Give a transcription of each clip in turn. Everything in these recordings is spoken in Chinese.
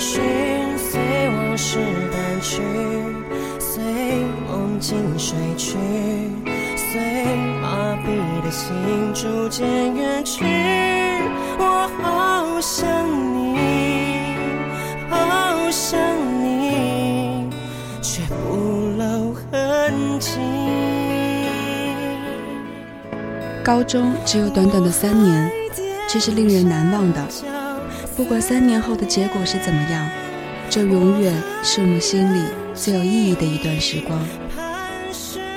寻随往事淡去随梦境睡去随麻痹的心逐渐远去。我好想你好想你却不露痕迹。高中只有短短的三年这是令人难忘的不管三年后的结果是怎么样，这永远是我们心里最有意义的一段时光。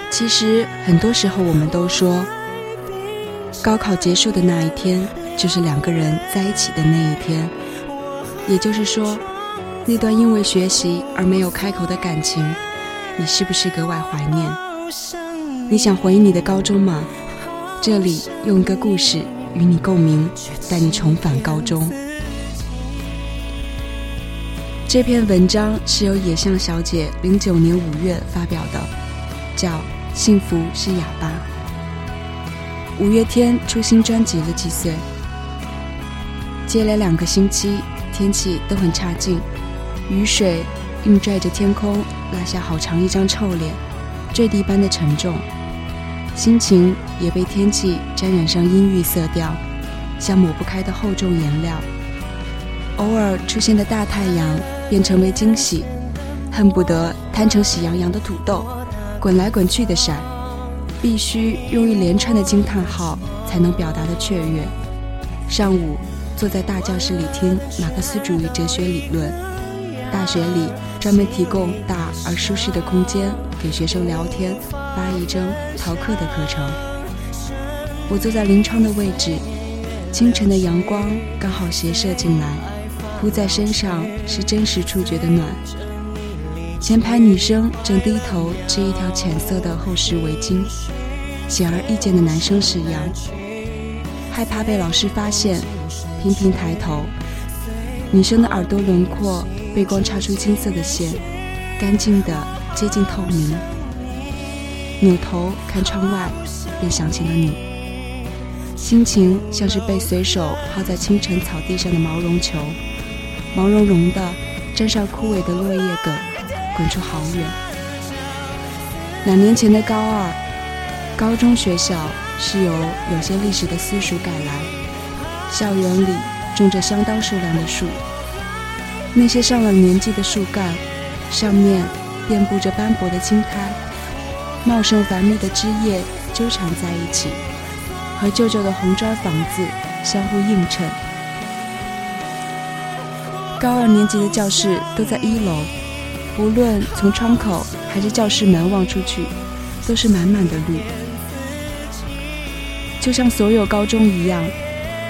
其实很多时候，我们都说，高考结束的那一天，就是两个人在一起的那一天。也就是说，那段因为学习而没有开口的感情，你是不是格外怀念？你想回忆你的高中吗？这里用一个故事与你共鸣，带你重返高中。这篇文章是由野象小姐零九年五月发表的，叫《幸福是哑巴》。五月天出新专辑了几岁？接连两个星期，天气都很差劲，雨水硬拽着天空，拉下好长一张臭脸，坠地般的沉重。心情也被天气沾染上阴郁色调，像抹不开的厚重颜料。偶尔出现的大太阳便成为惊喜，恨不得摊成喜羊羊的土豆，滚来滚去的闪，必须用一连串的惊叹号才能表达的雀跃。上午坐在大教室里听马克思主义哲学理论，大学里专门提供大而舒适的空间给学生聊天。发一争逃课的课程，我坐在临窗的位置，清晨的阳光刚好斜射进来，铺在身上是真实触觉的暖。前排女生正低头织一条浅色的厚实围巾，显而易见的男生是杨，害怕被老师发现，频频抬头。女生的耳朵轮廓被光插出金色的线，干净的接近透明。扭头看窗外，便想起了你。心情像是被随手抛在清晨草地上的毛绒球，毛茸茸的，沾上枯萎的落叶梗，滚出好远。两年前的高二，高中学校是由有些历史的私塾改来，校园里种着相当数量的树，那些上了年纪的树干，上面遍布着斑驳的青苔。茂盛繁密的枝叶纠缠在一起，和旧旧的红砖房子相互映衬。高二年级的教室都在一楼，无论从窗口还是教室门望出去，都是满满的绿。就像所有高中一样，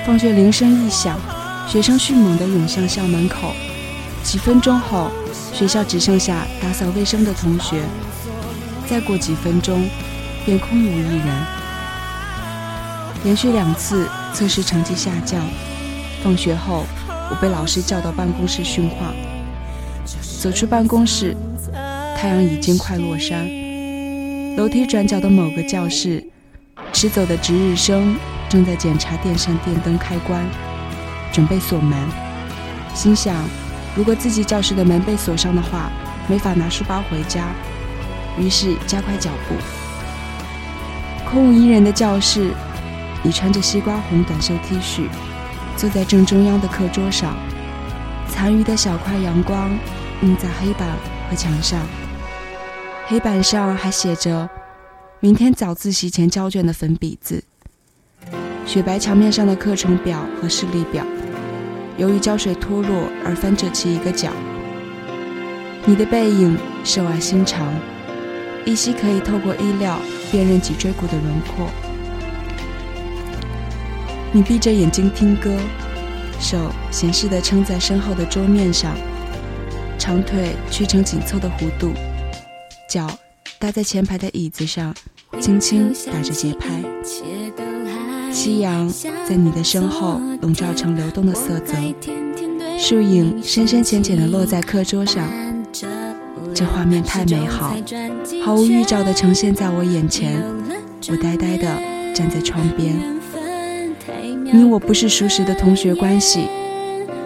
放学铃声一响，学生迅猛地涌向校门口。几分钟后，学校只剩下打扫卫生的同学。再过几分钟，便空无一人。连续两次测试成绩下降，放学后。我被老师叫到办公室训话。走出办公室，太阳已经快落山。楼梯转角的某个教室，迟走的值日生正在检查电扇电灯开关，准备锁门。心想，如果自己教室的门被锁上的话，没法拿书包回家。于是加快脚步。空无一人的教室，你穿着西瓜红短袖 T 恤。坐在正中央的课桌上，残余的小块阳光映在黑板和墙上。黑板上还写着明天早自习前交卷的粉笔字。雪白墙面上的课程表和视力表，由于胶水脱落而翻折起一个角。你的背影瘦而心长，依稀可以透过衣料辨认脊椎骨的轮廓。你闭着眼睛听歌，手闲适地撑在身后的桌面上，长腿曲成紧凑的弧度，脚搭在前排的椅子上，轻轻打着节拍。夕阳在你的身后笼罩成流动的色泽，树影深深浅浅地落在课桌上，这画面太美好，毫无预兆地呈现在我眼前。我呆呆地站在窗边。你我不是熟识的同学关系，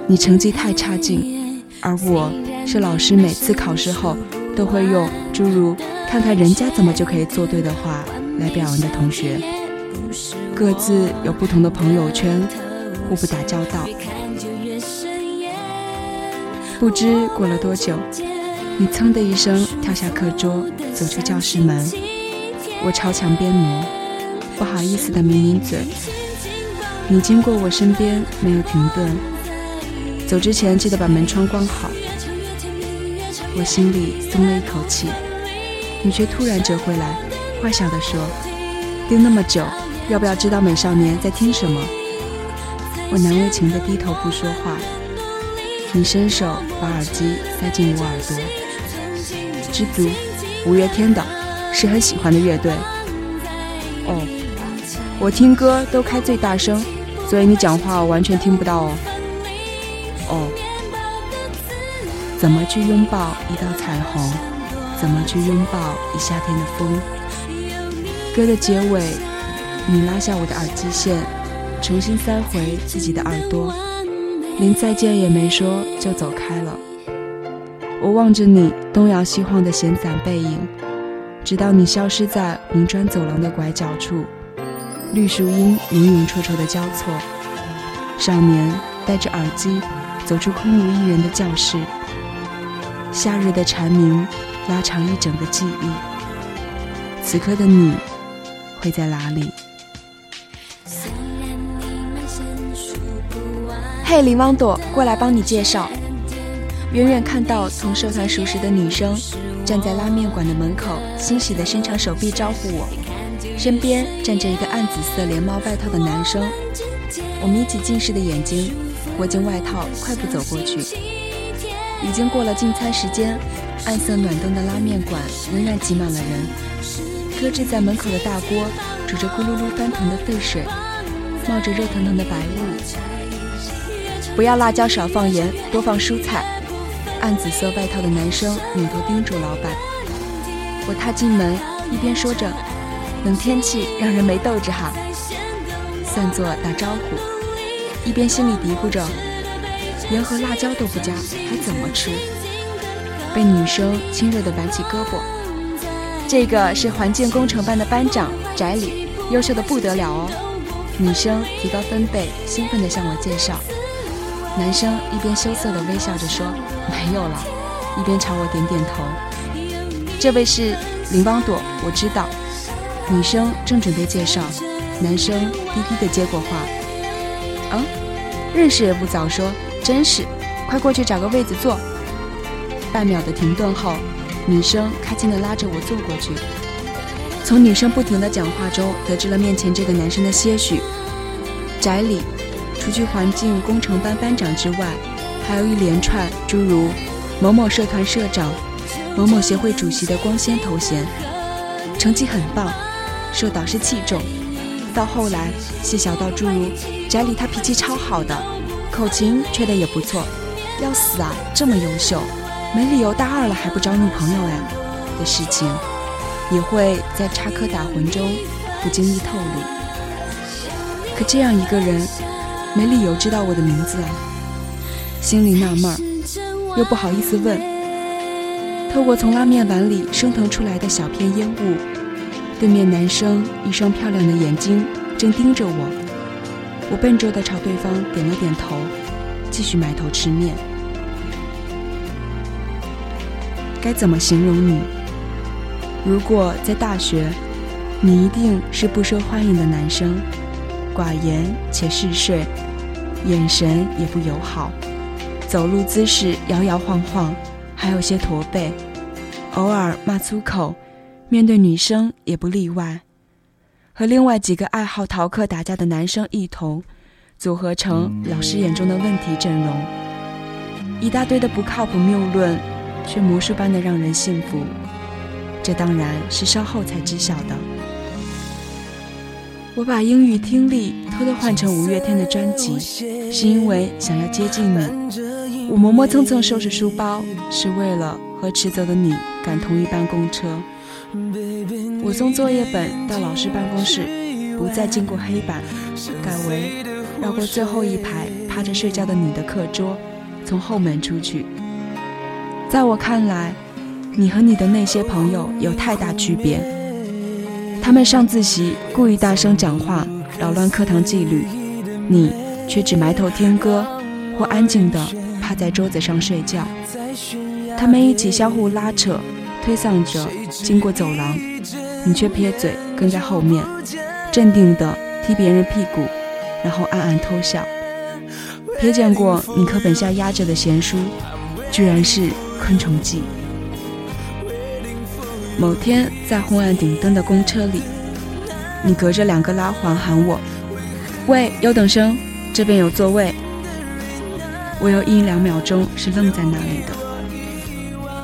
你成绩太差劲，而我是老师每次考试后都会用诸如“看看人家怎么就可以做对”的话来表扬的同学。各自有不同的朋友圈，互不打交道。不知过了多久，你噌的一声跳下课桌，走出教室门。我朝墙边挪，不好意思的抿抿嘴。你经过我身边，没有停顿。走之前记得把门窗关好。我心里松了一口气，你却突然折回来，坏笑地说：“盯那么久，要不要知道美少年在听什么？”我难为情地低头不说话。你伸手把耳机塞进我耳朵。知足，五月天的，是很喜欢的乐队。哦，我听歌都开最大声。所以你讲话我完全听不到哦。哦，怎么去拥抱一道彩虹？怎么去拥抱一夏天的风？歌的结尾，你拉下我的耳机线，重新塞回自己的耳朵，连再见也没说就走开了。我望着你东摇西晃的闲散背影，直到你消失在红砖走廊的拐角处。绿树荫影影绰绰的交错，少年戴着耳机走出空无一人的教室。夏日的蝉鸣拉长一整个记忆。此刻的你会在哪里？嘿，林汪朵，过来帮你介绍。远远看到同社团熟识的女生站在拉面馆的门口，欣喜地伸长手臂招呼我。身边站着一个暗紫色连帽外套的男生，我眯起近视的眼睛，裹紧外套，快步走过去。已经过了进餐时间，暗色暖灯的拉面馆仍然挤满了人。搁置在门口的大锅煮着咕噜噜翻腾的沸水，冒着热腾腾的白雾。不要辣椒，少放盐，多放蔬菜。暗紫色外套的男生扭头叮嘱老板。我踏进门，一边说着。冷天气让人没斗志哈，算作打招呼，一边心里嘀咕着，盐和辣椒都不加，还怎么吃？被女生亲热地挽起胳膊，这个是环境工程班的班长翟里，优秀的不得了哦。女生提高分贝，兴奋地向我介绍。男生一边羞涩地微笑着说没有了，一边朝我点点头。这位是林邦朵，我知道。女生正准备介绍，男生低低的接过话：“嗯，认识也不早说，真是，快过去找个位子坐。半秒的停顿后，女生开心的拉着我坐过去。从女生不停的讲话中，得知了面前这个男生的些许。宅里，除去环境工程班班长之外，还有一连串诸如某某社团社长、某某协会主席的光鲜头衔，成绩很棒，受导师器重。到后来，细小到诸如宅里他脾气超好的，口琴吹得也不错，要死啊，这么优秀。没理由大二了还不找女朋友哎的事情，也会在插科打诨中不经意透露。可这样一个人，没理由知道我的名字啊，心里纳闷儿，又不好意思问。透过从拉面碗里升腾出来的小片烟雾，对面男生一双漂亮的眼睛正盯着我。我笨拙地朝对方点了点头，继续埋头吃面。该怎么形容你？如果在大学，你一定是不受欢迎的男生，寡言且嗜睡，眼神也不友好，走路姿势摇摇晃晃，还有些驼背，偶尔骂粗口，面对女生也不例外，和另外几个爱好逃课打架的男生一同，组合成老师眼中的问题阵容，一大堆的不靠谱谬论。却魔术般的让人信服，这当然是稍后才知晓的。我把英语听力偷偷换成五月天的专辑，是因为想要接近你。我磨磨蹭蹭收拾书包，是为了和迟走的你赶同一班公车。我送作业本到老师办公室，不再经过黑板，改为绕过最后一排趴着睡觉的你的课桌，从后门出去。在我看来，你和你的那些朋友有太大区别。他们上自习故意大声讲话，扰乱课堂纪律；你却只埋头听歌，或安静地趴在桌子上睡觉。他们一起相互拉扯，推搡着经过走廊，你却撇嘴跟在后面，镇定地踢别人屁股，然后暗暗偷笑。瞥见过你课本下压着的闲书，居然是。昆虫记。某天在昏暗顶灯的公车里，你隔着两个拉环喊我：“喂，优等生，这边有座位。”我有一两秒钟是愣在那里的。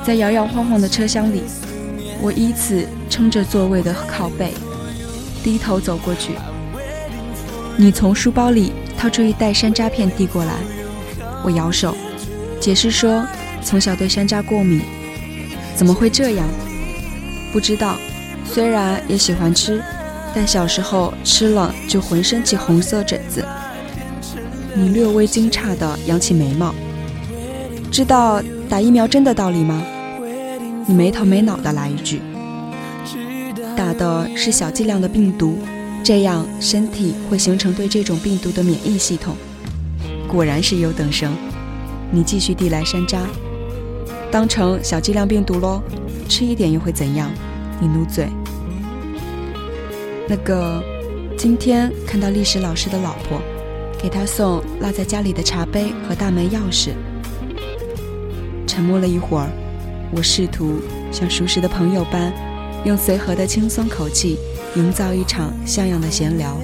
在摇摇晃晃的车厢里，我依次撑着座位的靠背，低头走过去。你从书包里掏出一袋山楂片递过来，我摇手，解释说。从小对山楂过敏，怎么会这样？不知道。虽然也喜欢吃，但小时候吃了就浑身起红色疹子。你略微惊诧地扬起眉毛。知道打疫苗针的道理吗？你没头没脑的来一句。打的是小剂量的病毒，这样身体会形成对这种病毒的免疫系统。果然是优等生。你继续递来山楂。当成小剂量病毒喽，吃一点又会怎样？你努嘴。那个，今天看到历史老师的老婆，给他送落在家里的茶杯和大门钥匙。沉默了一会儿，我试图像熟识的朋友般，用随和的轻松口气营造一场像样的闲聊，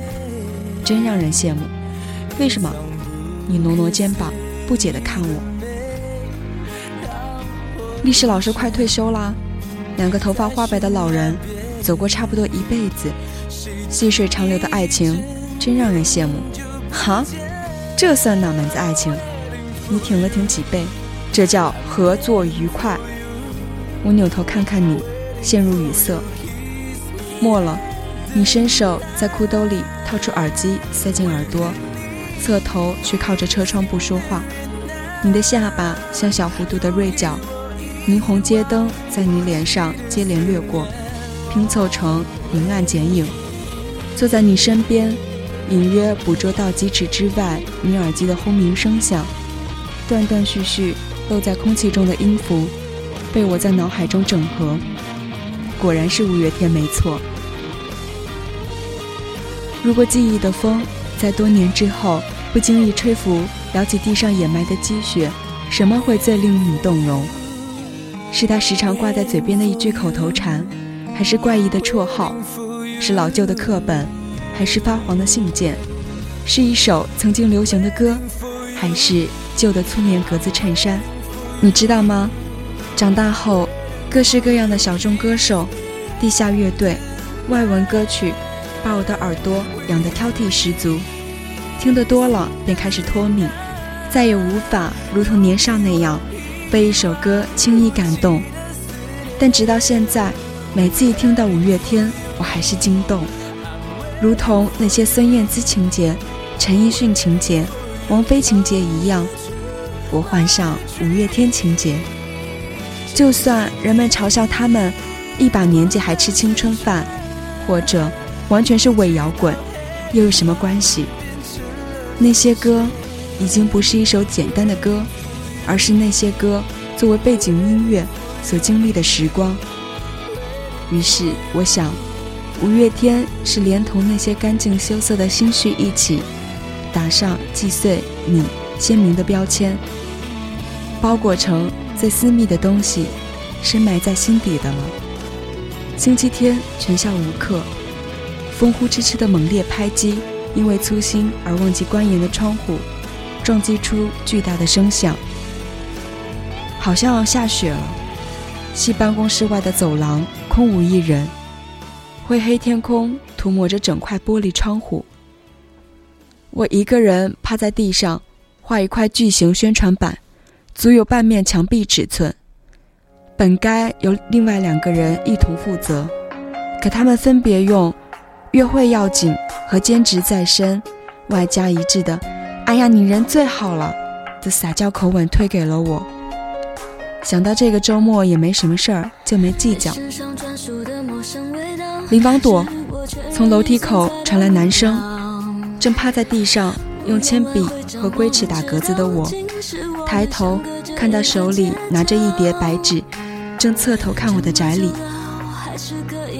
真让人羡慕。为什么？你挪挪肩膀，不解地看我。历史老师快退休啦，两个头发花白的老人走过差不多一辈子，细水长流的爱情真让人羡慕。哈，这算哪门子爱情？你挺了挺脊背，这叫合作愉快。我扭头看看你，陷入语塞。末了，你伸手在裤兜里掏出耳机塞进耳朵，侧头却靠着车窗不说话。你的下巴像小弧度的锐角。霓虹街灯在你脸上接连掠过，拼凑成明暗剪影。坐在你身边，隐约捕捉到几尺之外你耳机的轰鸣声响，断断续续漏在空气中的音符，被我在脑海中整合。果然是五月天，没错。如果记忆的风在多年之后不经意吹拂，撩起地上掩埋的积雪，什么会最令你动容？是他时常挂在嘴边的一句口头禅，还是怪异的绰号？是老旧的课本，还是发黄的信件？是一首曾经流行的歌，还是旧的粗棉格子衬衫？你知道吗？长大后，各式各样的小众歌手、地下乐队、外文歌曲，把我的耳朵养得挑剔十足。听得多了，便开始脱敏，再也无法如同年少那样被一首歌轻易感动。但直到现在，每次一听到五月天，我还是惊动，如同那些孙燕姿情节、陈奕迅情节、王菲情节一样，我换上五月天情节。就算人们嘲笑他们一把年纪还吃青春饭，或者完全是伪摇滚，又有什么关系？那些歌已经不是一首简单的歌，而是那些歌作为背景音乐所经历的时光。于是我想，五月天是连同那些干净羞涩的心绪一起，打上击碎你鲜明的标签，包裹成最私密的东西，深埋在心底的了。星期天全校无课，风呼哧哧的猛烈拍击。因为粗心而忘记关严的窗户，撞击出巨大的声响。好像要下雪了。系办公室外的走廊空无一人，灰黑天空涂抹着整块玻璃窗户。我一个人趴在地上，画一块巨型宣传板，足有半面墙壁尺寸。本该由另外两个人一同负责，可他们分别用。约会要紧和兼职在身，外加一致的“哎呀，你人最好了”的撒娇口吻推给了我。想到这个周末也没什么事儿，就没计较。林王朵，从楼梯口传来男声，正趴在地上用铅笔和龟尺打格子的我，抬头看到手里拿着一叠白纸，正侧头看我的宅里。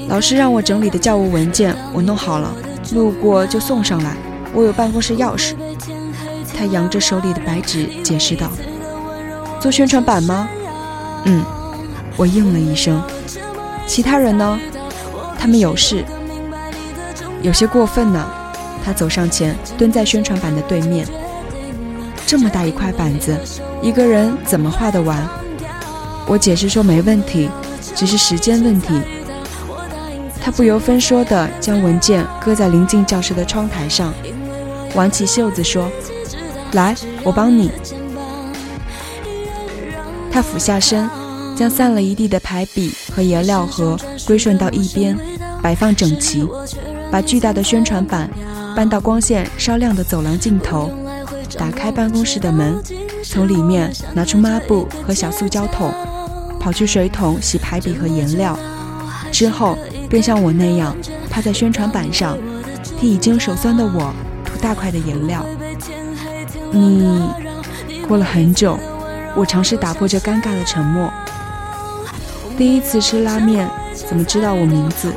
老师让我整理的教务文件，我弄好了，路过就送上来。我有办公室钥匙。他扬着手里的白纸，解释道：“做宣传板吗？”“嗯。”我应了一声。“其他人呢？”“他们有事。”“有些过分呢。”他走上前，蹲在宣传板的对面。这么大一块板子，一个人怎么画得完？我解释说没问题，只是时间问题。他不由分说地将文件搁在临近教室的窗台上，挽起袖子说：“来，我帮你。”他俯下身，将散了一地的排笔和颜料盒归顺到一边，摆放整齐，把巨大的宣传板搬到光线稍亮的走廊尽头，打开办公室的门，从里面拿出抹布和小塑胶桶，跑去水桶洗排笔和颜料，之后。便像我那样趴在宣传板上，替已经手酸的我涂大块的颜料。你过了很久，我尝试打破这尴尬的沉默。第一次吃拉面，怎么知道我名字？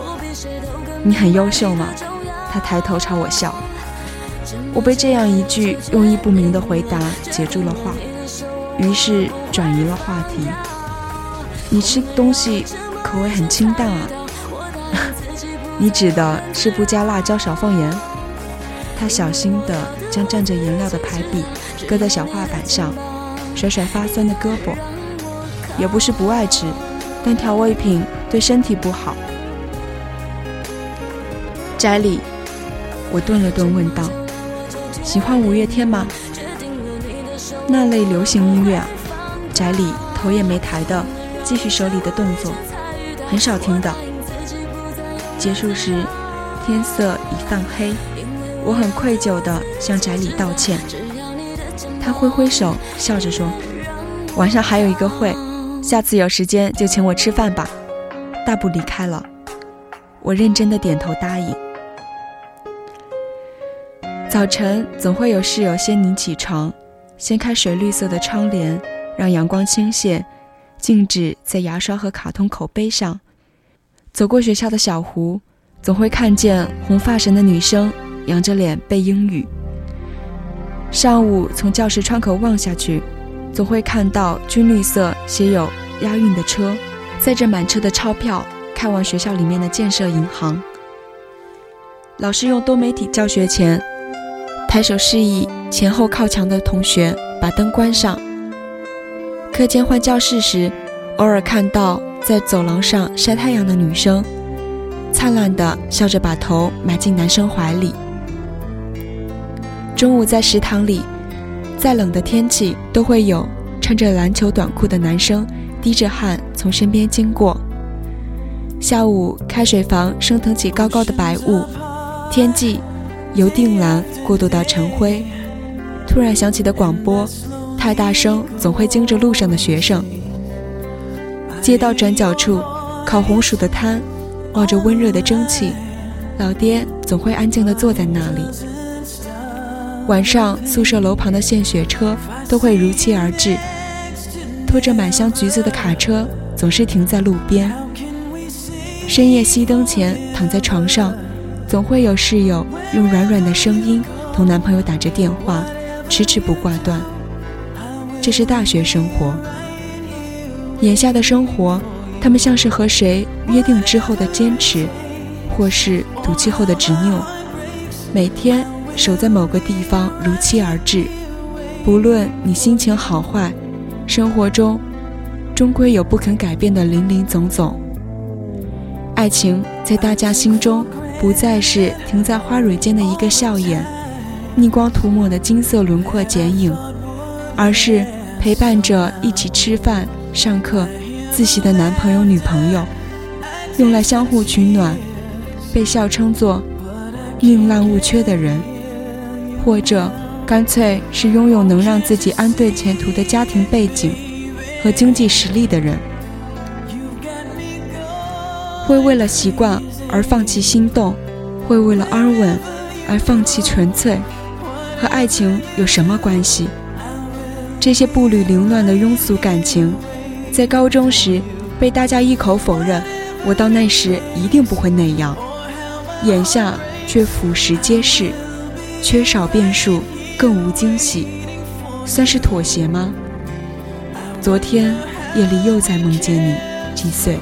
你很优秀吗？他抬头朝我笑。我被这样一句用意不明的回答截住了话，于是转移了话题。你吃东西口味很清淡啊。你指的是不加辣椒、少放盐？他小心地将蘸着颜料的排笔搁在小画板上，甩甩发酸的胳膊。也不是不爱吃，但调味品对身体不好。翟里，我顿了顿问道：“喜欢五月天吗？那类流行音乐啊？”宅里头也没抬的继续手里的动作，很少听的。结束时，天色已泛黑，我很愧疚地向宅里道歉。他挥挥手，笑着说：“晚上还有一个会，下次有时间就请我吃饭吧。”大步离开了。我认真的点头答应。早晨总会有室友先你起床，掀开水绿色的窗帘，让阳光倾泻，静止在牙刷和卡通口杯上。走过学校的小湖，总会看见红发神的女生仰着脸背英语。上午从教室窗口望下去，总会看到军绿色写有押运的车，载着满车的钞票开往学校里面的建设银行。老师用多媒体教学前，抬手示意前后靠墙的同学把灯关上。课间换教室时，偶尔看到在走廊上晒太阳的女生，灿烂的笑着把头埋进男生怀里。中午在食堂里，再冷的天气都会有穿着篮球短裤的男生滴着汗从身边经过。下午开水房升腾起高高的白雾。天际由靛蓝过渡到晨灰，突然响起的广播太大声，总会惊着路上的学生。街道转角处，烤红薯的摊冒着温热的蒸汽，老爹总会安静地坐在那里。晚上，宿舍楼旁的献血车都会如期而至，拖着满箱橘子的卡车总是停在路边。深夜熄灯前，躺在床上。总会有室友用软软的声音同男朋友打着电话，迟迟不挂断。这是大学生活，眼下的生活，他们像是和谁约定之后的坚持，或是赌气后的执拗。每天守在某个地方如期而至，不论你心情好坏，生活中终归有不肯改变的林林总总。爱情在大家心中。不再是停在花蕊间的一个笑眼，逆光涂抹的金色轮廓剪影，而是陪伴着一起吃饭、上课、自习的男朋友、女朋友，用来相互取暖，被笑称作宁滥勿缺的人，或者干脆是拥有能让自己安顿前途的家庭背景和经济实力的人，会为了习惯。而放弃心动，会为了安稳而放弃纯粹，和爱情有什么关系？这些步履凌乱的庸俗感情，在高中时被大家一口否认。我到那时一定不会那样，眼下却俯拾皆是，缺少变数，更无惊喜，算是妥协吗？昨天夜里又在梦见你，几岁？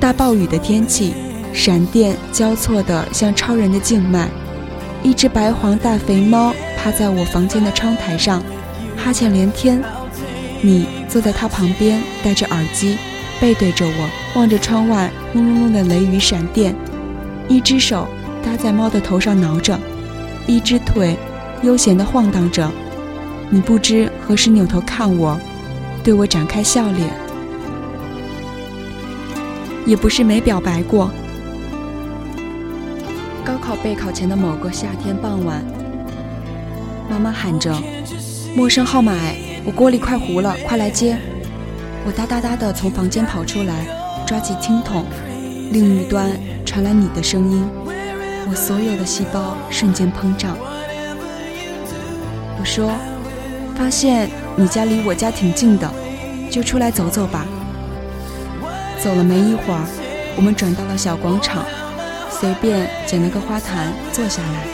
大暴雨的天气，闪电交错的像超人的静脉。一只白黄大肥猫趴在我房间的窗台上，哈欠连天。你坐在它旁边，戴着耳机，背对着我，望着窗外轰隆隆的雷雨闪电。一只手搭在猫的头上挠着，一只腿悠闲地晃荡着。你不知何时扭头看我，对我展开笑脸。也不是没表白过。高考备考前的某个夏天傍晚，妈妈喊着：“陌生号码，我锅里快糊了，快来接！”我哒哒哒的从房间跑出来，抓起听筒，另一端传来你的声音，我所有的细胞瞬间膨胀。我说：“发现你家离我家挺近的，就出来走走吧。”走了没一会儿，我们转到了小广场，随便捡了个花坛坐下来。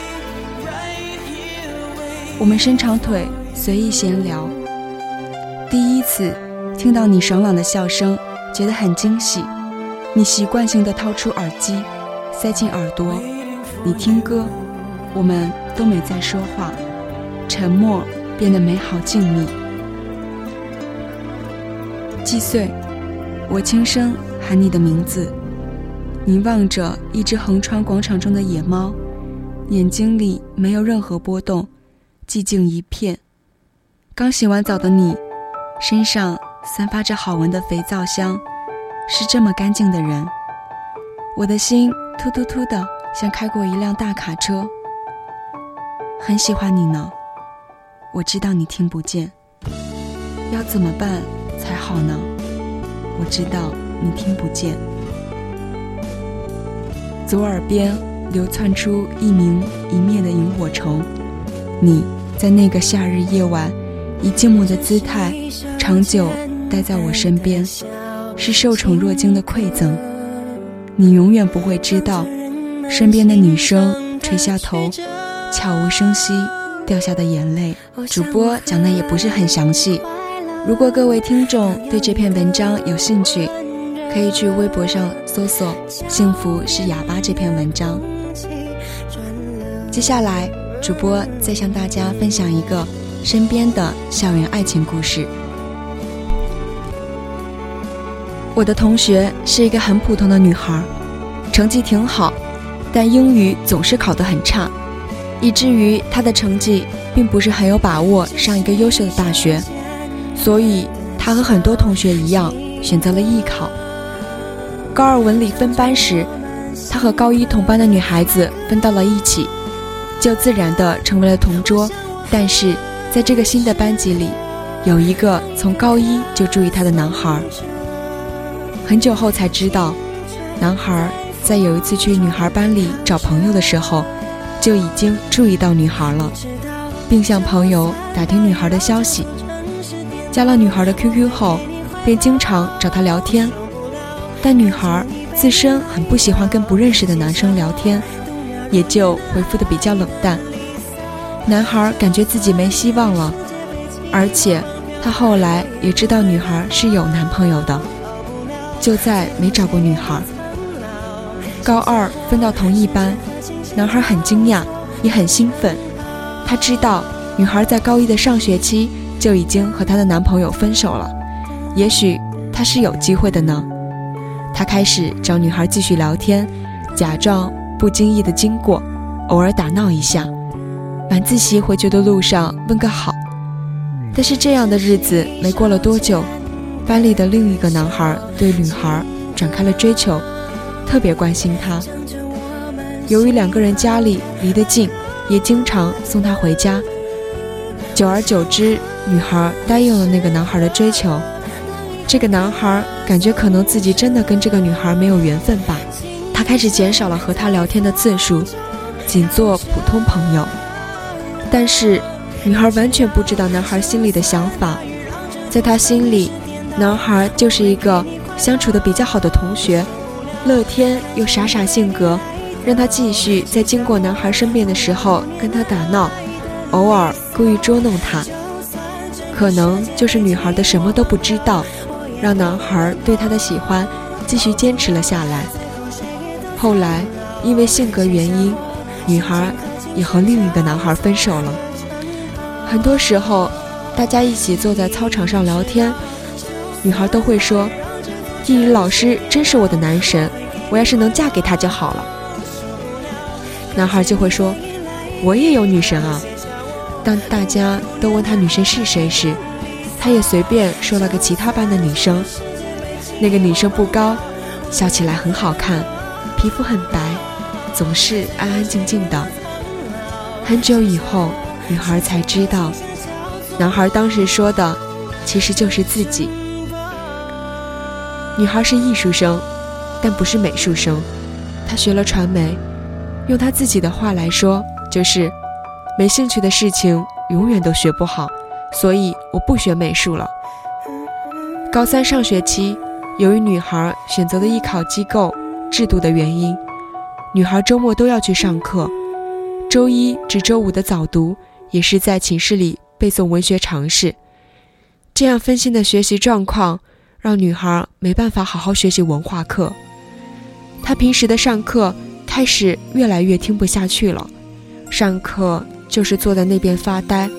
我们伸长腿，随意闲聊。第一次听到你爽朗的笑声，觉得很惊喜。你习惯性的掏出耳机，塞进耳朵，你听歌，我们都没再说话，沉默变得美好静谧。几岁？我轻声喊你的名字，凝望着一只横穿广场中的野猫，眼睛里没有任何波动，寂静一片。刚洗完澡的你，身上散发着好闻的肥皂香，是这么干净的人。我的心突突突的，像开过一辆大卡车。很喜欢你呢，我知道你听不见，要怎么办才好呢？我知道你听不见，左耳边流窜出一明一灭的萤火虫。你在那个夏日夜晚，以静默的姿态，长久待在我身边，是受宠若惊的馈赠。你永远不会知道，身边的女生垂下头，悄无声息掉下的眼泪，主播讲的也不是很详细。如果各位听众对这篇文章有兴趣，可以去微博上搜索“幸福是哑巴”这篇文章。接下来，主播再向大家分享一个身边的校园爱情故事。我的同学是一个很普通的女孩，成绩挺好，但英语总是考得很差，以至于她的成绩并不是很有把握上一个优秀的大学。所以，他和很多同学一样，选择了艺考。高二文理分班时，他和高一同班的女孩子分到了一起，就自然的成为了同桌。但是，在这个新的班级里，有一个从高一就注意他的男孩。很久后才知道，男孩在有一次去女孩班里找朋友的时候，就已经注意到女孩了，并向朋友打听女孩的消息。加了女孩的 QQ 后，便经常找她聊天，但女孩自身很不喜欢跟不认识的男生聊天，也就回复的比较冷淡。男孩感觉自己没希望了，而且他后来也知道女孩是有男朋友的，就再没找过女孩。高二分到同一班，男孩很惊讶，也很兴奋，他知道女孩在高一的上学期。就已经和她的男朋友分手了，也许她是有机会的呢。他开始找女孩继续聊天，假装不经意的经过，偶尔打闹一下。晚自习回去的路上问个好。但是这样的日子没过了多久，班里的另一个男孩对女孩展开了追求，特别关心她。由于两个人家里离得近，也经常送她回家。久而久之。女孩答应了那个男孩的追求，这个男孩感觉可能自己真的跟这个女孩没有缘分吧，他开始减少了和她聊天的次数，仅做普通朋友。但是女孩完全不知道男孩心里的想法，在她心里，男孩就是一个相处的比较好的同学，乐天又傻傻性格，让她继续在经过男孩身边的时候跟他打闹，偶尔故意捉弄他。可能就是女孩的什么都不知道，让男孩对她的喜欢继续坚持了下来。后来因为性格原因，女孩也和另一个男孩分手了。很多时候，大家一起坐在操场上聊天，女孩都会说：“地理老师真是我的男神，我要是能嫁给他就好了。”男孩就会说：“我也有女神啊。”当大家都问他女生是谁时，他也随便说了个其他班的女生。那个女生不高，笑起来很好看，皮肤很白，总是安安静静的。很久以后，女孩才知道，男孩当时说的其实就是自己。女孩是艺术生，但不是美术生，她学了传媒。用她自己的话来说，就是。没兴趣的事情永远都学不好，所以我不学美术了。高三上学期，由于女孩选择的艺考机构制度的原因，女孩周末都要去上课，周一至周五的早读也是在寝室里背诵文学常识。这样分心的学习状况，让女孩没办法好好学习文化课。她平时的上课开始越来越听不下去了，上课。就是坐在那边发呆。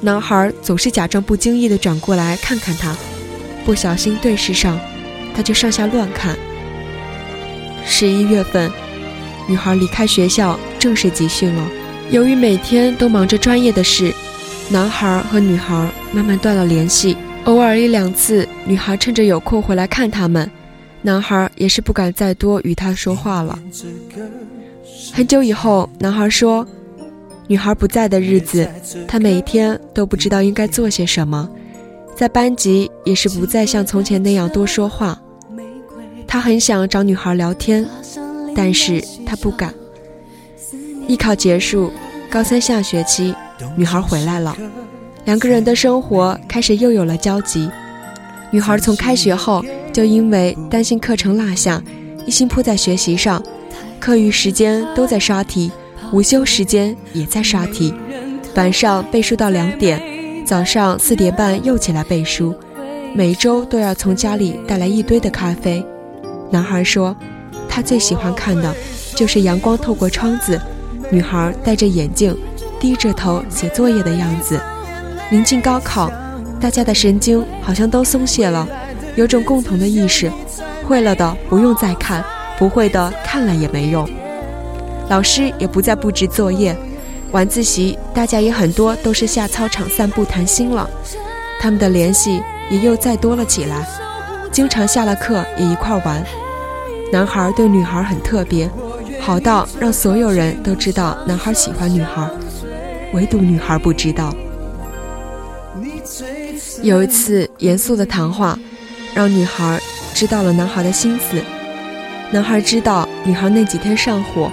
男孩总是假装不经意地转过来看看他，不小心对视上，他就上下乱看。十一月份，女孩离开学校正式集训了。由于每天都忙着专业的事，男孩和女孩慢慢断了联系。偶尔一两次，女孩趁着有空回来看他们，男孩也是不敢再多与她说话了。很久以后，男孩说：“女孩不在的日子，他每天都不知道应该做些什么，在班级也是不再像从前那样多说话。他很想找女孩聊天，但是他不敢。艺考结束，高三下学期，女孩回来了，两个人的生活开始又有了交集。女孩从开学后就因为担心课程落下，一心扑在学习上。”课余时间都在刷题，午休时间也在刷题，晚上背书到两点，早上四点半又起来背书，每周都要从家里带来一堆的咖啡。男孩说，他最喜欢看的就是阳光透过窗子，女孩戴着眼镜，低着头写作业的样子。临近高考，大家的神经好像都松懈了，有种共同的意识：会了的不用再看，不会的看了也没用。老师也不再布置作业，晚自习大家也很多都是下操场散步谈心了，他们的联系也又再多了起来，经常下了课也一块玩。男孩对女孩很特别，好到让所有人都知道男孩喜欢女孩，唯独女孩不知道。有一次严肃的谈话，让女孩知道了男孩的心思。男孩知道女孩那几天上火，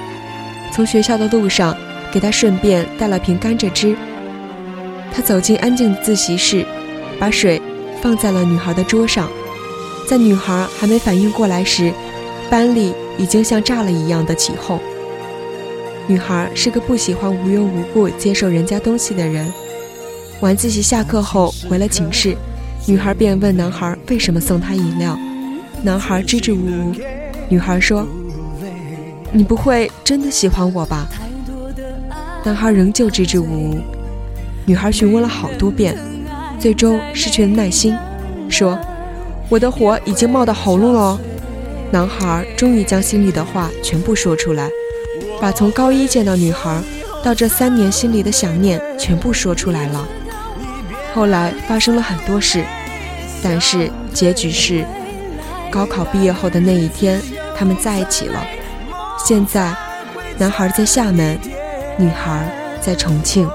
从学校的路上给她顺便带了瓶甘蔗汁。他走进安静的自习室，把水放在了女孩的桌上。在女孩还没反应过来时，班里已经像炸了一样的起哄。女孩是个不喜欢无缘无故接受人家东西的人。晚自习下课后回了寝室，女孩便问男孩为什么送她饮料。男孩支支吾吾，女孩说：“你不会真的喜欢我吧？”男孩仍旧支支吾吾。女孩询问了好多遍，最终失去了耐心，说：“我的火已经冒到喉咙了。”男孩终于将心里的话全部说出来，把从高一见到女孩到这三年心里的想念全部说出来了。后来发生了很多事，但是结局是，高考毕业后的那一天，他们在一起了。现在，男孩在厦门，女孩在重庆。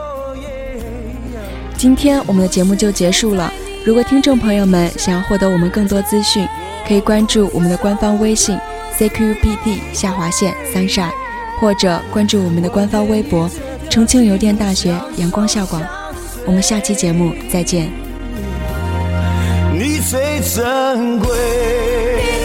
今天我们的节目就结束了。如果听众朋友们想要获得我们更多资讯，可以关注我们的官方微信 CQPD 下划线三晒，或者关注我们的官方微博重庆邮电大学阳光校广。我们下期节目再见。你最珍贵。